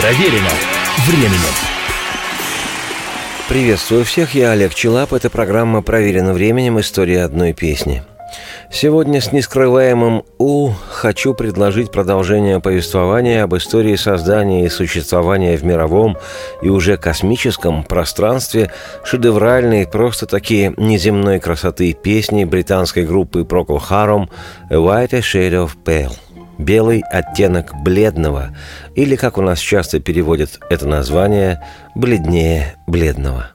Проверено временем. Приветствую всех, я Олег Челап. Это программа «Проверено временем. История одной песни». Сегодня с нескрываемым «У» хочу предложить продолжение повествования об истории создания и существования в мировом и уже космическом пространстве шедевральной, просто такие неземной красоты песни британской группы Procol Harum «A White Shade of Pale» белый оттенок бледного, или, как у нас часто переводят это название, бледнее бледного.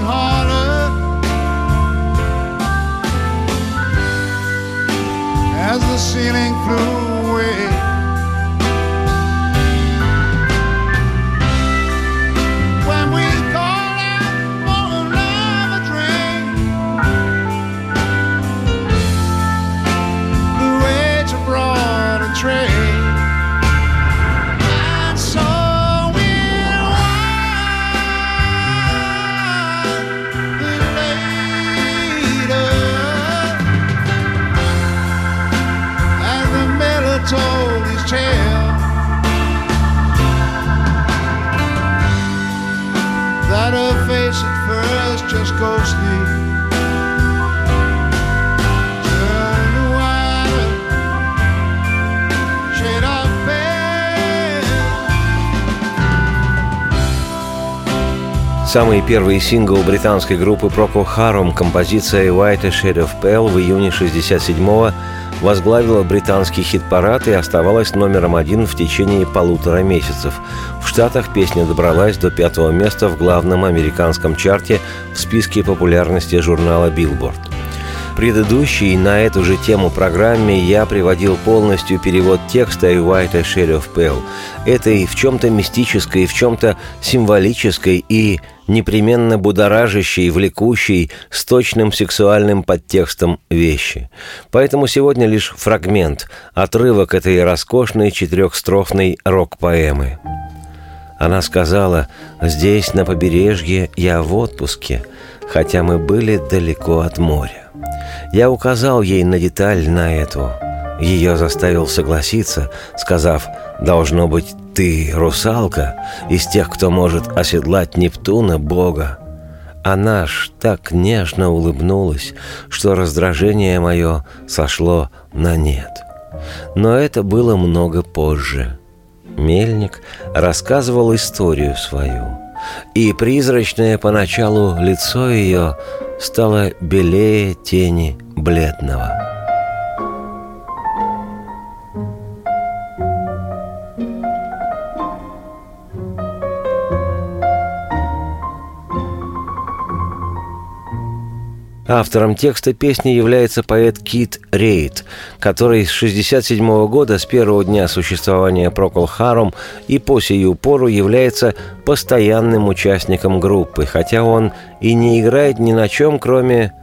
harder as the ceiling flew away. Самый первый сингл британской группы Procol Harum, композиция «White a Shade of Pale» в июне 67-го возглавила британский хит-парад и оставалась номером один в течение полутора месяцев. В Штатах песня добралась до пятого места в главном американском чарте в списке популярности журнала Billboard предыдущей на эту же тему программе я приводил полностью перевод текста «White a Shade of Pale», этой в чем-то мистической, в чем-то символической и непременно будоражащей, влекущей, с точным сексуальным подтекстом вещи. Поэтому сегодня лишь фрагмент, отрывок этой роскошной четырехстрофной рок-поэмы. Она сказала, «Здесь, на побережье, я в отпуске, хотя мы были далеко от моря». Я указал ей на деталь на эту. Ее заставил согласиться, сказав, «Должно быть, ты русалка, из тех, кто может оседлать Нептуна, Бога». Она ж так нежно улыбнулась, что раздражение мое сошло на нет. Но это было много позже. Мельник рассказывал историю свою, и призрачное поначалу лицо ее стало белее тени бледного. Автором текста песни является поэт Кит Рейд, который с 1967 года, с первого дня существования Прокол Харум и по сию пору является постоянным участником группы, хотя он и не играет ни на чем, кроме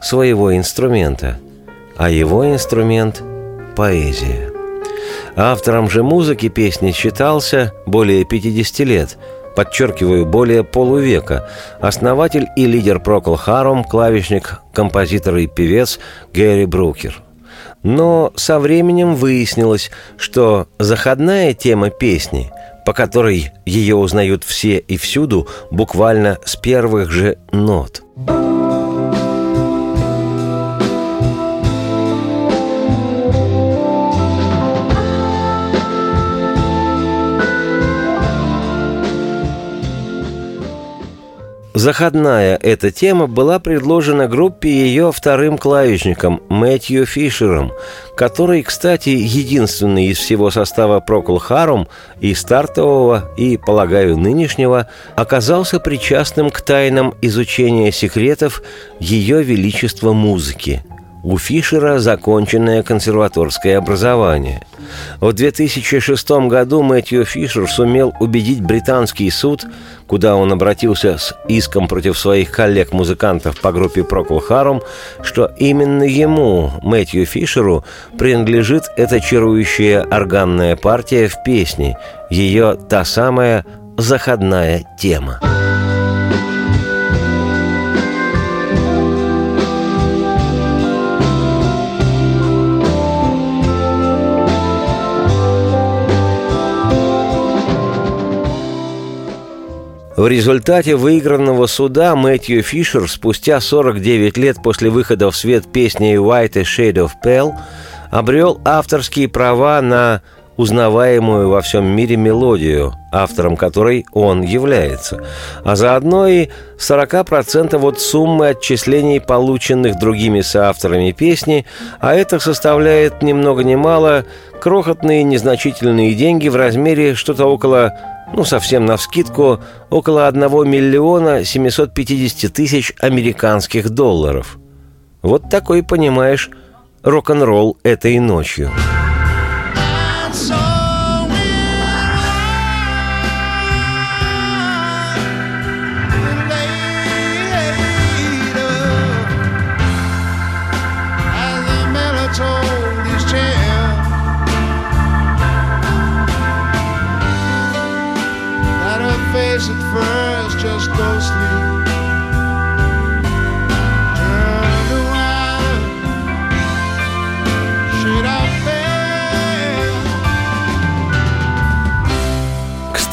своего инструмента. А его инструмент – поэзия. Автором же музыки песни считался более 50 лет – подчеркиваю, более полувека, основатель и лидер Procol Harum, клавишник, композитор и певец Гэри Брукер. Но со временем выяснилось, что заходная тема песни, по которой ее узнают все и всюду, буквально с первых же нот – Заходная эта тема была предложена группе ее вторым клавишником Мэтью Фишером, который, кстати, единственный из всего состава Прокл Харум и стартового, и, полагаю, нынешнего, оказался причастным к тайнам изучения секретов Ее Величества музыки – у Фишера законченное консерваторское образование. В 2006 году Мэтью Фишер сумел убедить британский суд, куда он обратился с иском против своих коллег-музыкантов по группе Procol Harum, что именно ему, Мэтью Фишеру, принадлежит эта чарующая органная партия в песне, ее та самая заходная тема. В результате выигранного суда Мэтью Фишер спустя 49 лет после выхода в свет песни «White a Shade of Pale» обрел авторские права на узнаваемую во всем мире мелодию, автором которой он является, а заодно и 40% от суммы отчислений, полученных другими соавторами песни, а это составляет ни много ни мало крохотные незначительные деньги в размере что-то около ну, совсем навскидку, около 1 миллиона 750 тысяч американских долларов. Вот такой, понимаешь, рок-н-ролл этой ночью.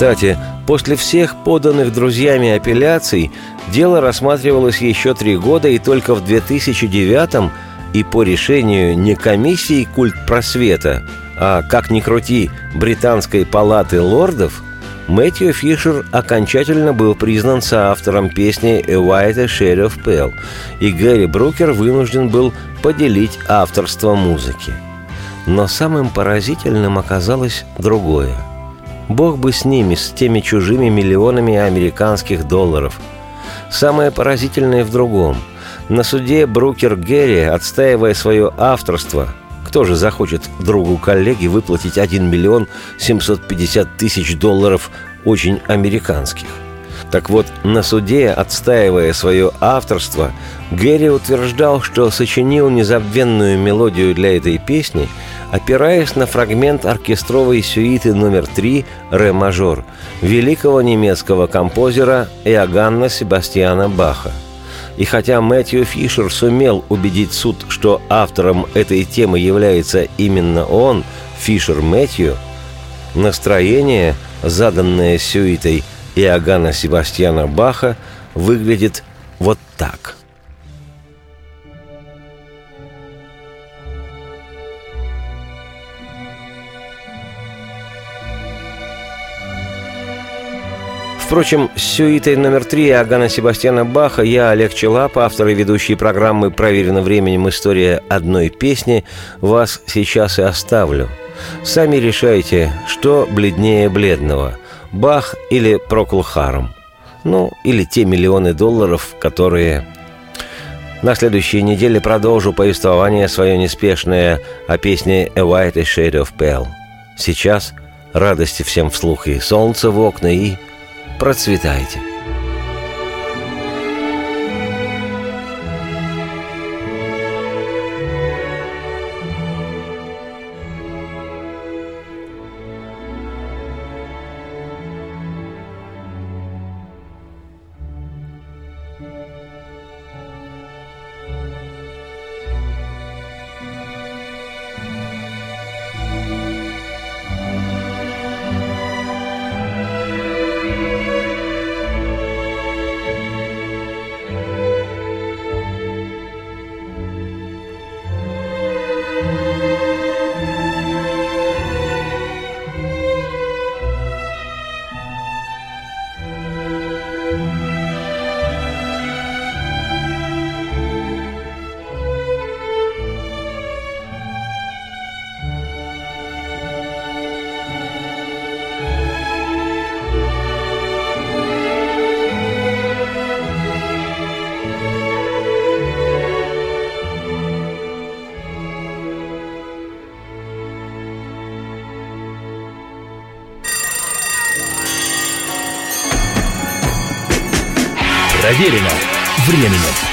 Кстати, после всех поданных друзьями апелляций дело рассматривалось еще три года, и только в 2009 и по решению не комиссии «Культ просвета», а, как ни крути, Британской палаты лордов, Мэтью Фишер окончательно был признан соавтором песни «A White Shade of Pale», и Гэри Брукер вынужден был поделить авторство музыки. Но самым поразительным оказалось другое – Бог бы с ними, с теми чужими миллионами американских долларов. Самое поразительное в другом. На суде Брукер Герри, отстаивая свое авторство, кто же захочет другу коллеги выплатить 1 миллион 750 тысяч долларов очень американских? Так вот, на суде, отстаивая свое авторство, Гэри утверждал, что сочинил незабвенную мелодию для этой песни – опираясь на фрагмент оркестровой сюиты номер 3 «Ре мажор» великого немецкого композера Иоганна Себастьяна Баха. И хотя Мэтью Фишер сумел убедить суд, что автором этой темы является именно он, Фишер Мэтью, настроение, заданное сюитой Иоганна Себастьяна Баха, выглядит вот так – Впрочем, с сюитой номер три Агана Себастьяна Баха я, Олег Челап, автор и ведущий программы «Проверено временем. История одной песни», вас сейчас и оставлю. Сами решайте, что бледнее бледного – Бах или Прокл. Ну, или те миллионы долларов, которые... На следующей неделе продолжу повествование свое неспешное о песне «A White Shade of Pale». Сейчас радости всем вслух и солнце в окна, и процветайте! Проверено временем.